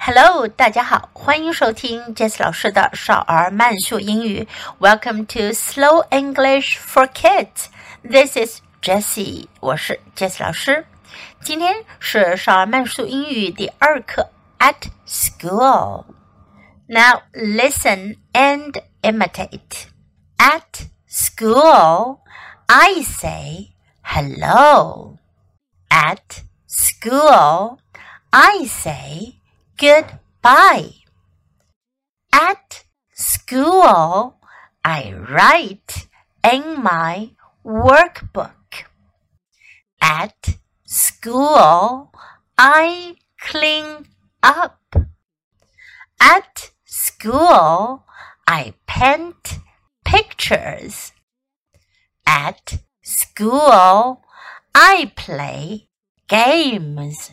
Hello，大家好，欢迎收听 Jess 老师的少儿慢速英语。Welcome to Slow English for Kids. This is Jessie，我是 Jess 老师。今天是少儿慢速英语第二课 at school. Now listen and imitate. At school, I say hello. At school, I say goodbye. At school, I write in my workbook. At school, I clean up. At school, I paint pictures. At school, I play games.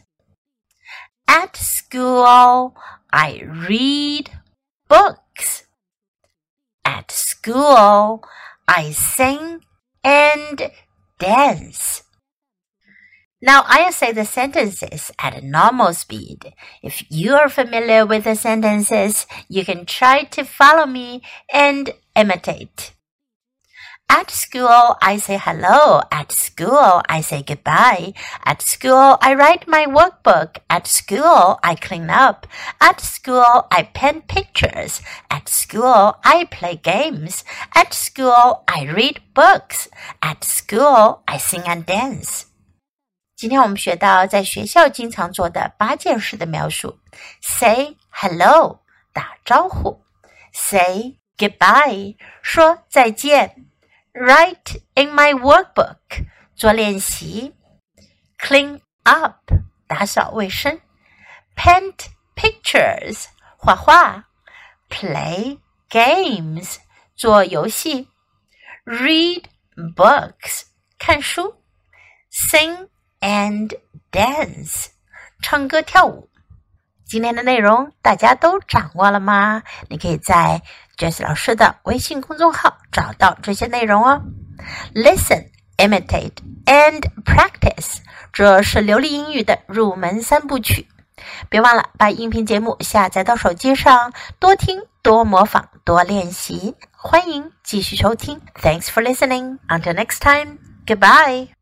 At school, I read books. At school, I sing and dance. Now I'll say the sentences at a normal speed. If you are familiar with the sentences, you can try to follow me and imitate. At school, I say hello. At school, I say goodbye. At school, I write my workbook. At school, I clean up. At school, I paint pictures. At school, I play games. At school, I read books. At school, I sing and dance. 今天我们学到在学校经常做的八件事的描述：say hello，打招呼；say goodbye，说再见。 Write in my workbook，做练习；clean up，打扫卫生；paint pictures，画画；play games，做游戏；read books，看书；sing and dance，唱歌跳舞。今天的内容大家都掌握了吗？你可以在 Jess 老师的微信公众号找到这些内容哦。Listen, imitate and practice，这是流利英语的入门三部曲。别忘了把音频节目下载到手机上，多听、多模仿、多练习。欢迎继续收听。Thanks for listening. Until next time. Goodbye.